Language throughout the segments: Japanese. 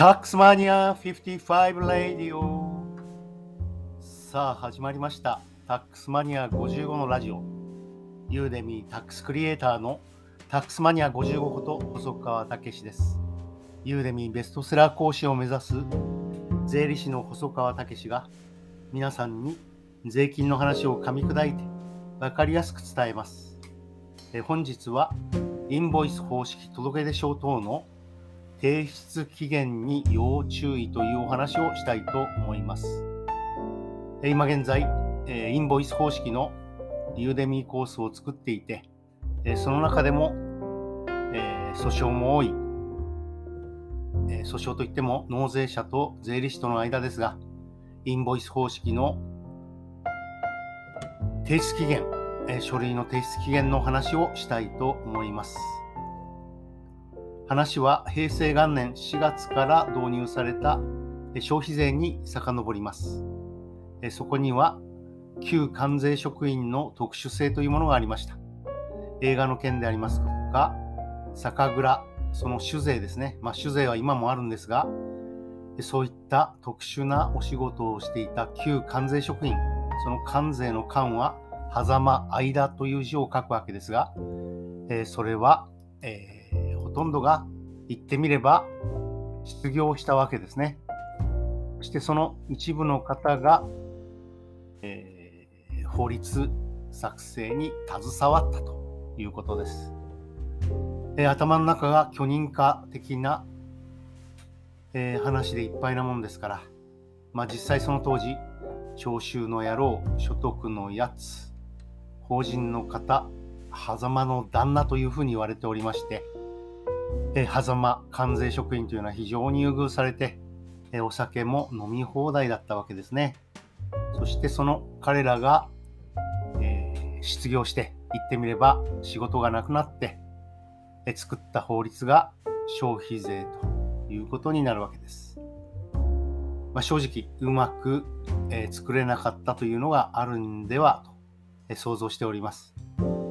タックスマニア55レディオさあ始まりました。タックスマニア55のラジオ。ユーデミータックスクリエイターのタックスマニア55こと細川武史です。ユーデミーベストセラー講師を目指す税理士の細川武史が皆さんに税金の話を噛み砕いて分かりやすく伝えます。え本日はインボイス方式届出書等の提出期限に要注意というお話をしたいと思います。今現在、インボイス方式のユーデミーコースを作っていて、その中でも訴訟も多い、訴訟といっても納税者と税理士との間ですが、インボイス方式の提出期限、書類の提出期限の話をしたいと思います。話は平成元年4月から導入された消費税に遡ります。そこには旧関税職員の特殊性というものがありました。映画の件でありますが、酒蔵、その酒税ですね。まあ、酒税は今もあるんですが、そういった特殊なお仕事をしていた旧関税職員、その関税の関は、狭間、間という字を書くわけですが、えそれは、えーほとんどが言ってみれば失業したわけですね。そしてその一部の方が、えー、法律作成に携わったということです。えー、頭の中が許認可的な、えー、話でいっぱいなもんですから、まあ、実際その当時、徴収の野郎、所得のやつ、法人の方、狭間の旦那というふうに言われておりまして、え狭間関税職員というのは非常に優遇されて、えお酒も飲み放題だったわけですね。そしてその彼らが、えー、失業して言ってみれば仕事がなくなって、え作った法律が消費税ということになるわけです。まあ、正直うまく、えー、作れなかったというのがあるんではと、え、想像しております、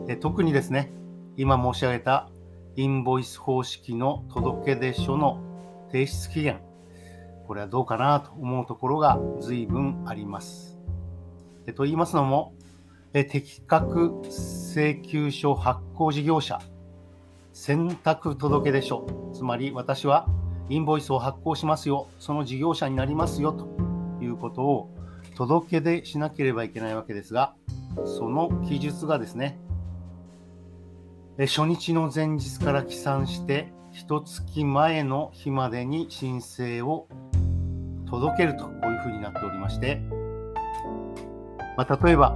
え特にですね今申し上げたインボイス方式の届け出書の提出期限、これはどうかなと思うところが随分あります。と言いますのも、適格請求書発行事業者、選択届出書、つまり私はインボイスを発行しますよ、その事業者になりますよ。ということを届け出しなければいけないわけですが、その記述がですね、初日の前日から起算して一月前の日までに申請を届けるとこういうふうになっておりまして、まあ、例えば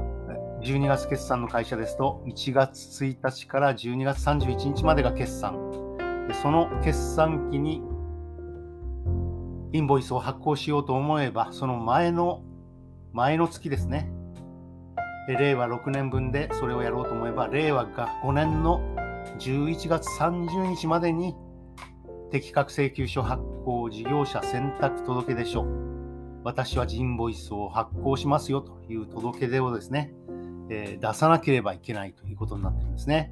12月決算の会社ですと1月1日から12月31日までが決算。でその決算期にインボイスを発行しようと思えばその前の前の月ですね。令和6年分でそれをやろうと思えば令和が5年の11月30日までに適格請求書発行事業者選択届出書私はジンボイスを発行しますよという届け出をですね、えー、出さなければいけないということになってるんですね。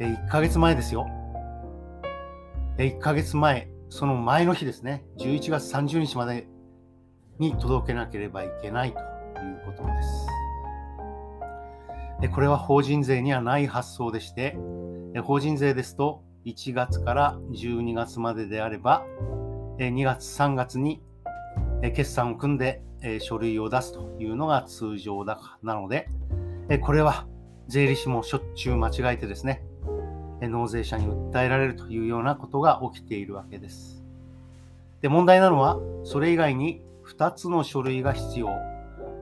えー、1ヶ月前ですよ。えー、1ヶ月前、その前の日ですね、11月30日までに届けなければいけないということです。これは法人税にはない発想でして、法人税ですと1月から12月までであれば、2月3月に決算を組んで書類を出すというのが通常だかなので、これは税理士もしょっちゅう間違えてですね、納税者に訴えられるというようなことが起きているわけです。で問題なのは、それ以外に2つの書類が必要。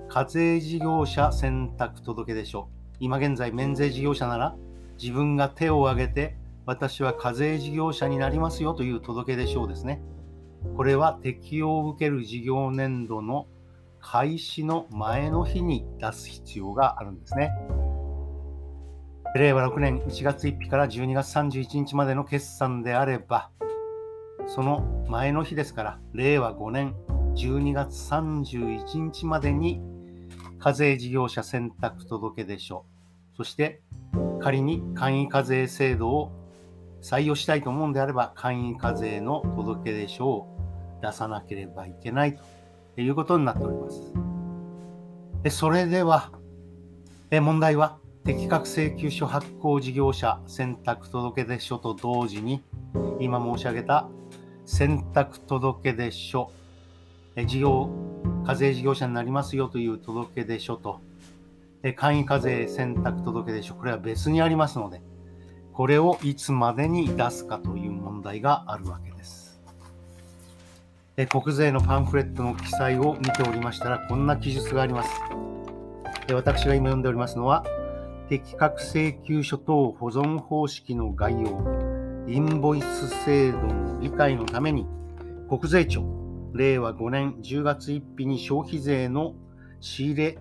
課税事業者選択届出書今現在免税事業者なら自分が手を挙げて私は課税事業者になりますよという届け出書ですね。これは適用を受ける事業年度の開始の前の日に出す必要があるんですね。令和6年1月1日から12月31日までの決算であれば、その前の日ですから、令和5年12月31日までに課税事業者選択届出書、そして仮に簡易課税制度を採用したいと思うんであれば、簡易課税の届出書を出さなければいけないということになっております。それでは、問題は、適格請求書発行事業者選択届出書と同時に、今申し上げた選択届出書、事業、課税事業者になりますよという届け出書と、簡易課税選択届出書、これは別にありますので、これをいつまでに出すかという問題があるわけです。国税のパンフレットの記載を見ておりましたら、こんな記述があります。私が今読んでおりますのは、適格請求書等保存方式の概要、インボイス制度の理解のために、国税庁、令和5年10月1日に消費税の仕入れ、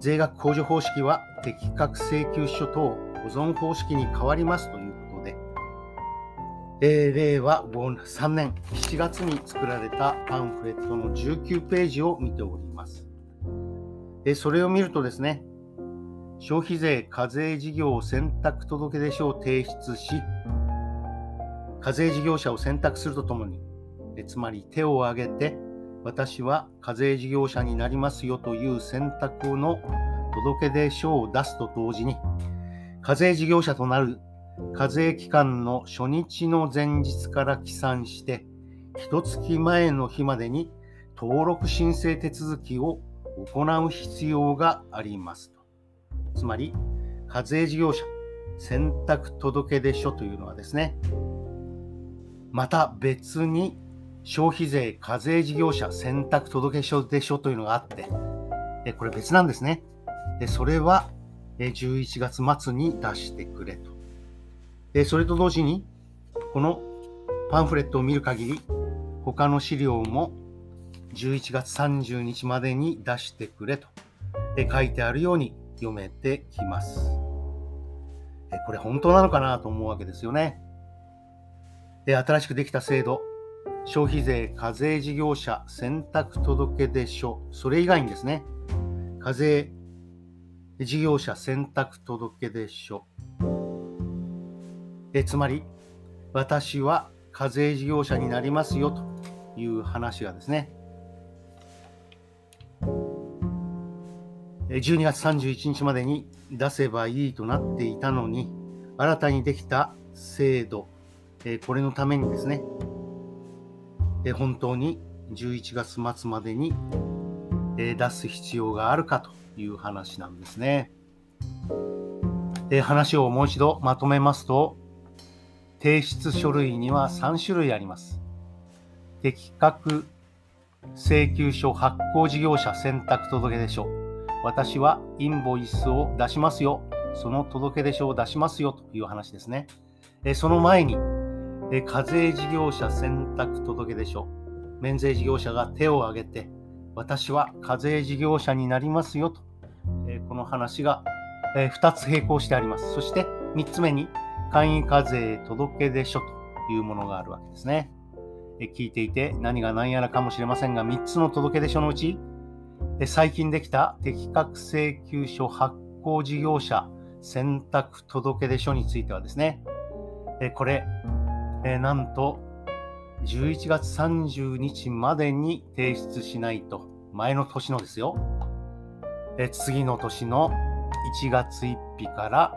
税額控除方式は適格請求書等保存方式に変わりますということで、えー、令和3年7月に作られたパンフレットの19ページを見ております。えそれを見るとですね、消費税課税事業選択届出書を提出し、課税事業者を選択するとともに、えつまり手を挙げて、私は課税事業者になりますよという選択の届け出書を出すと同時に、課税事業者となる課税期間の初日の前日から起算して、一月前の日までに登録申請手続きを行う必要がありますと。つまり、課税事業者選択届出書というのはですね、また別に消費税課税事業者選択届出書というのがあって、これ別なんですね。でそれはえ11月末に出してくれと。でそれと同時に、このパンフレットを見る限り、他の資料も11月30日までに出してくれと書いてあるように読めてきます。これ本当なのかなと思うわけですよね。で新しくできた制度、消費税課税事業者選択届出書、それ以外にですね、課税事業者選択届出書、えつまり、私は課税事業者になりますよという話がですね、12月31日までに出せばいいとなっていたのに、新たにできた制度、これのためにですね、本当に11月末までにえ出す必要があるかという話なんですね。話をもう一度まとめますと、提出書類には3種類あります。適格請求書発行事業者選択届出書。私はインボイスを出しますよ。その届出書を出しますよという話ですね。えその前に、課税事業者選択届出書。免税事業者が手を挙げて、私は課税事業者になりますよと、この話が2つ並行してあります。そして3つ目に、簡易課税届出書というものがあるわけですね。聞いていて何が何やらかもしれませんが、3つの届出書のうち、最近できた適格請求書発行事業者選択届出書についてはですね、これ、えなんと11月30日までに提出しないと、前の年のですよ、え次の年の1月1日から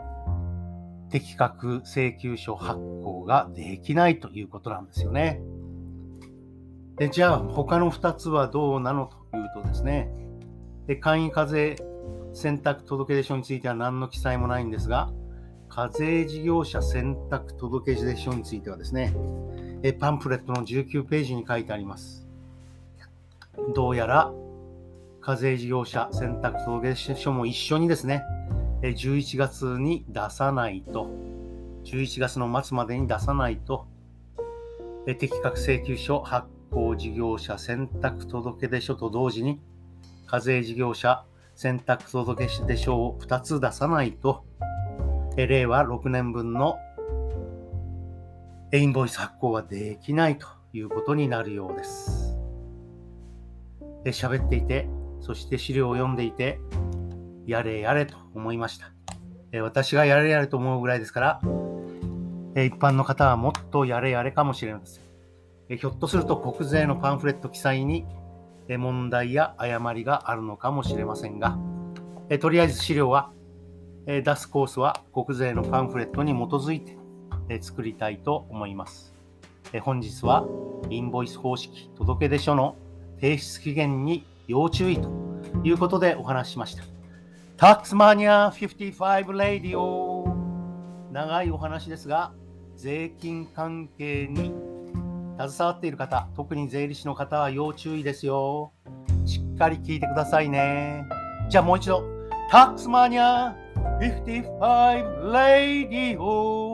適格請求書発行ができないということなんですよね。でじゃあ他の2つはどうなのというとですね、で簡易課税選択届出書については何の記載もないんですが、課税事業者選択届出書についてはですね、パンフレットの19ページに書いてあります。どうやら課税事業者選択届出書も一緒にですね、11月に出さないと、11月の末までに出さないと、適格請求書発行事業者選択届出書と同時に課税事業者選択届出書を2つ出さないと、令和6年分のインボイス発行はできないということになるようです。喋っていて、そして資料を読んでいて、やれやれと思いました。私がやれやれと思うぐらいですから、一般の方はもっとやれやれかもしれません。ひょっとすると国税のパンフレット記載に問題や誤りがあるのかもしれませんが、とりあえず資料は出すコースは国税のパンフレットに基づいて作りたいと思います。本日はインボイス方式届出書の提出期限に要注意ということでお話ししました。タックスマニア55レディオ長いお話ですが、税金関係に携わっている方、特に税理士の方は要注意ですよ。しっかり聞いてくださいね。じゃあもう一度、タックスマニア55レディオ